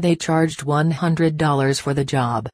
They charged $100 for the job.